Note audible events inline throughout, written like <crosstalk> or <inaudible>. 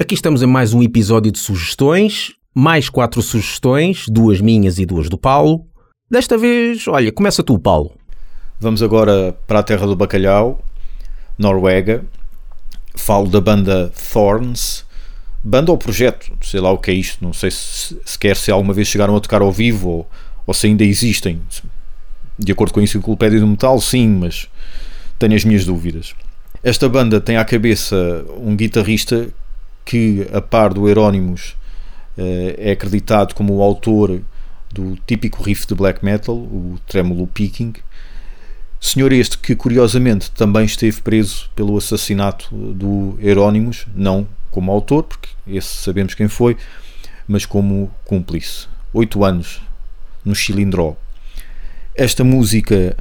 Aqui estamos em mais um episódio de sugestões. Mais quatro sugestões, duas minhas e duas do Paulo. Desta vez, olha, começa tu, Paulo. Vamos agora para a terra do bacalhau, Noruega. Falo da banda Thorns. Banda ou projeto, sei lá o que é isto. Não sei se sequer se alguma vez chegaram a tocar ao vivo ou, ou se ainda existem. De acordo com a Enciclopédia do Metal, sim, mas tenho as minhas dúvidas. Esta banda tem à cabeça um guitarrista que, a par do Euronymous, eh, é acreditado como o autor do típico riff de black metal, o tremolo picking. Senhor este que, curiosamente, também esteve preso pelo assassinato do Euronymous, não como autor, porque esse sabemos quem foi, mas como cúmplice. Oito anos no Chilindró. Esta música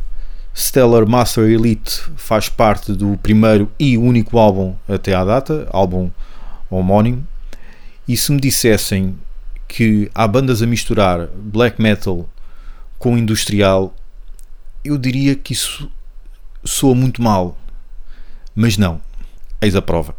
Stellar Master Elite faz parte do primeiro e único álbum até à data, álbum homónimo, e se me dissessem que há bandas a misturar black metal com industrial, eu diria que isso soa muito mal. Mas não, eis a prova.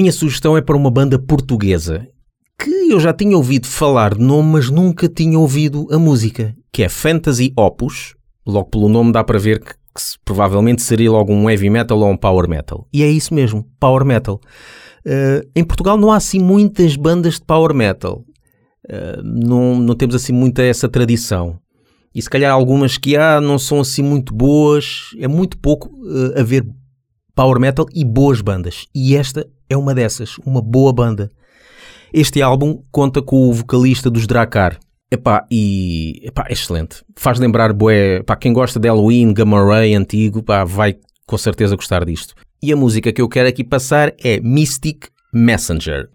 Minha sugestão é para uma banda portuguesa que eu já tinha ouvido falar de nome, mas nunca tinha ouvido a música, que é Fantasy Opus. Logo pelo nome dá para ver que, que provavelmente seria logo um heavy metal ou um power metal. E é isso mesmo, power metal. Uh, em Portugal não há assim muitas bandas de power metal. Uh, não, não temos assim muita essa tradição. E se calhar algumas que há não são assim muito boas. É muito pouco uh, haver power metal e boas bandas. E esta é uma dessas, uma boa banda. Este álbum conta com o vocalista dos Dracar. Epá, e epá, é excelente. Faz lembrar, bué, pá, quem gosta de Halloween, Gamma Ray antigo, pá, vai com certeza gostar disto. E a música que eu quero aqui passar é Mystic Messenger.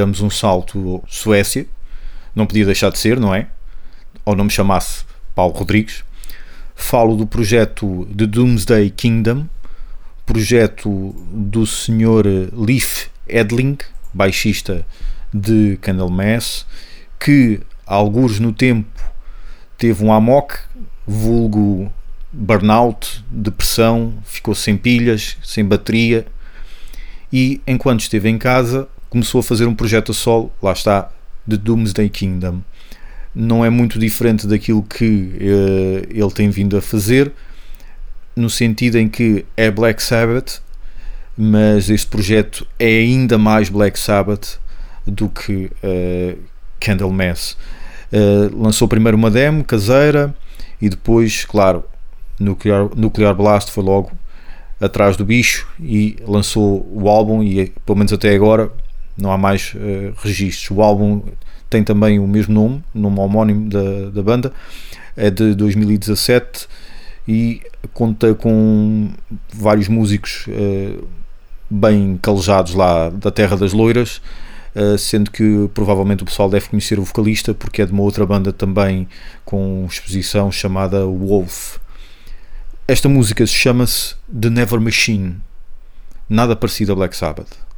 Damos um salto Suécia, não podia deixar de ser, não é? Ou não me chamasse Paulo Rodrigues. Falo do projeto The Doomsday Kingdom, projeto do Sr. Leif Edling, baixista de Candlemass, que alguns no tempo teve um amok, vulgo burnout, depressão, ficou sem pilhas, sem bateria e enquanto esteve em casa começou a fazer um projeto a solo, lá está, de Doomsday Kingdom. Não é muito diferente daquilo que uh, ele tem vindo a fazer, no sentido em que é Black Sabbath, mas este projeto é ainda mais Black Sabbath do que uh, Candlemass. Uh, lançou primeiro uma demo caseira e depois, claro, Nuclear, Nuclear Blast foi logo atrás do bicho e lançou o álbum e pelo menos até agora não há mais uh, registros. O álbum tem também o mesmo nome, nome homónimo da, da banda, é de 2017 e conta com vários músicos uh, bem calejados lá da Terra das Loiras, uh, sendo que provavelmente o pessoal deve conhecer o vocalista porque é de uma outra banda também com exposição chamada Wolf. Esta música chama-se The Never Machine, nada parecido a Black Sabbath.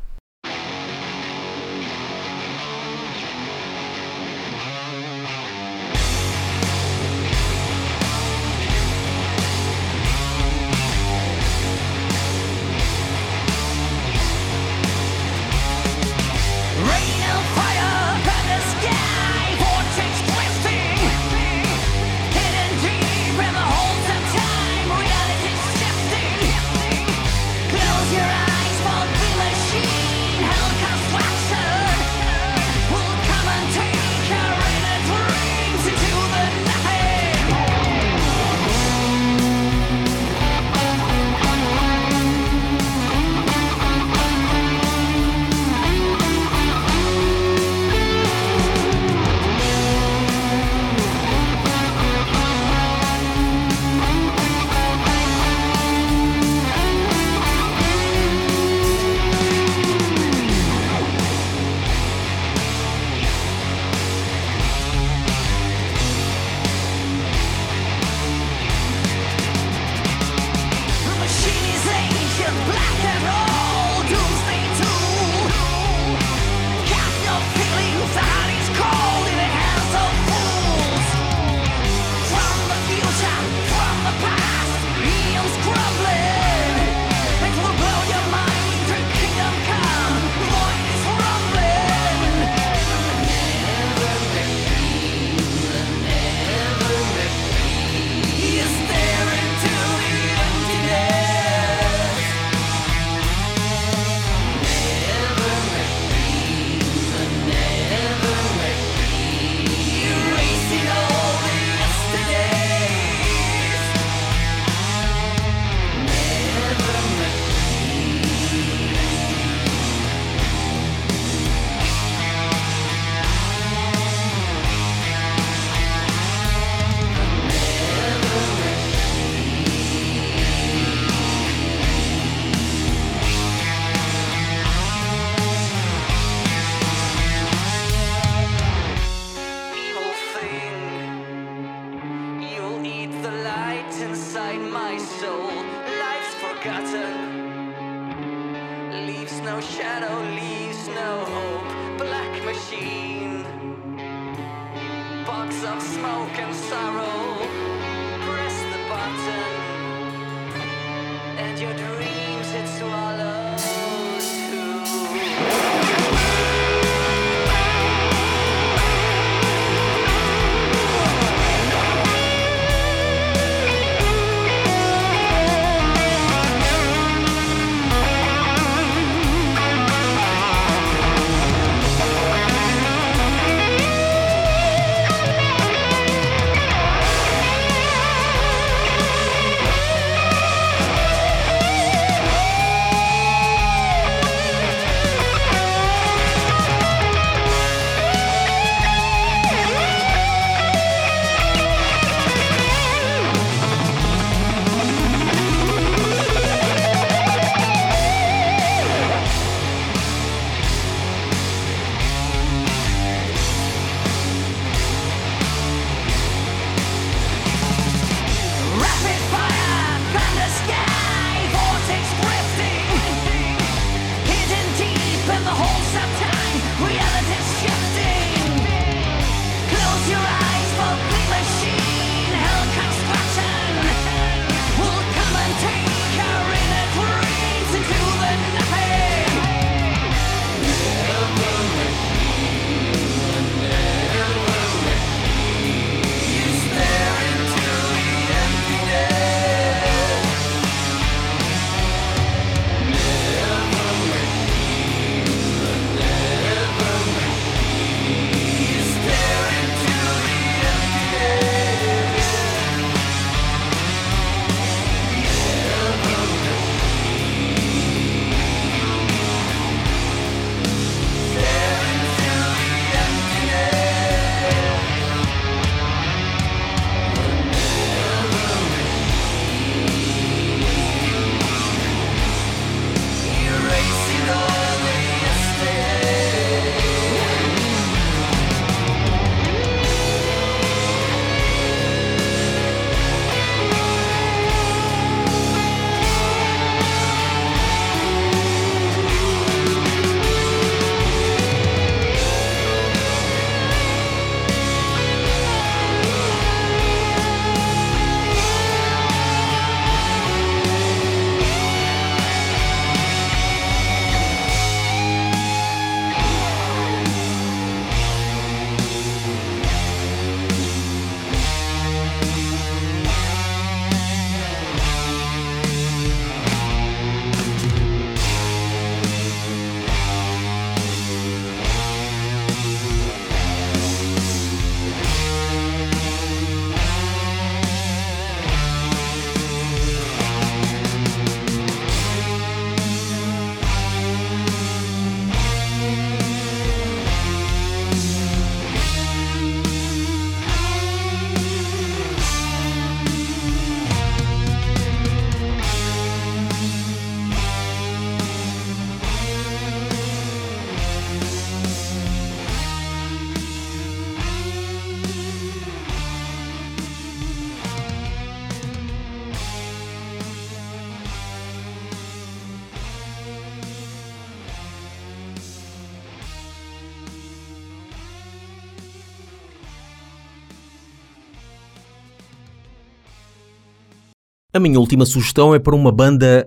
A minha última sugestão é para uma banda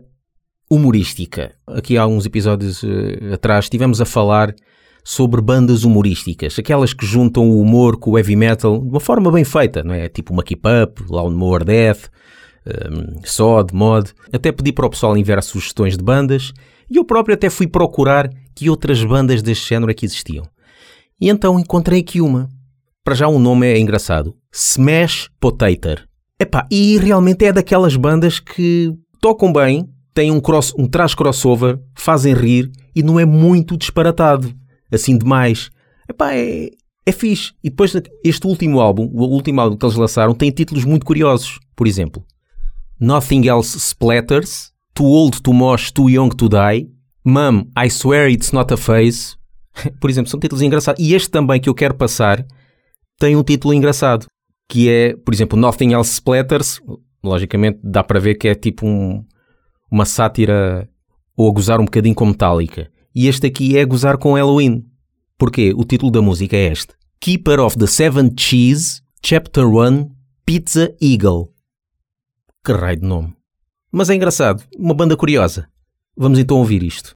humorística. Aqui há uns episódios uh, atrás estivemos a falar sobre bandas humorísticas, aquelas que juntam o humor com o heavy metal de uma forma bem feita, não é? Tipo uma Keep Up, Lawnmower Death, um, Sod, Mod. Até pedi para o pessoal enviar sugestões de bandas e eu próprio até fui procurar que outras bandas deste género aqui existiam. E então encontrei aqui uma. Para já o nome é engraçado. Smash Potato. Epá, e realmente é daquelas bandas que tocam bem, têm um, cross, um crossover, fazem rir e não é muito disparatado assim demais. Epá, é, é fixe. E depois este último álbum, o último álbum que eles lançaram, tem títulos muito curiosos. Por exemplo, Nothing Else Splatters, Too Old to Mosh, Too Young to Die, Mum, I Swear It's Not a Face. <laughs> Por exemplo, são títulos engraçados. E este também que eu quero passar tem um título engraçado, que é, por exemplo, Nothing Else Splatters. Logicamente dá para ver que é tipo um, uma sátira ou a gozar um bocadinho com Metallica. E este aqui é gozar com Halloween. Porquê? O título da música é este. Keeper of the Seven Cheese, Chapter 1, Pizza Eagle. Que raio de nome. Mas é engraçado, uma banda curiosa. Vamos então ouvir isto.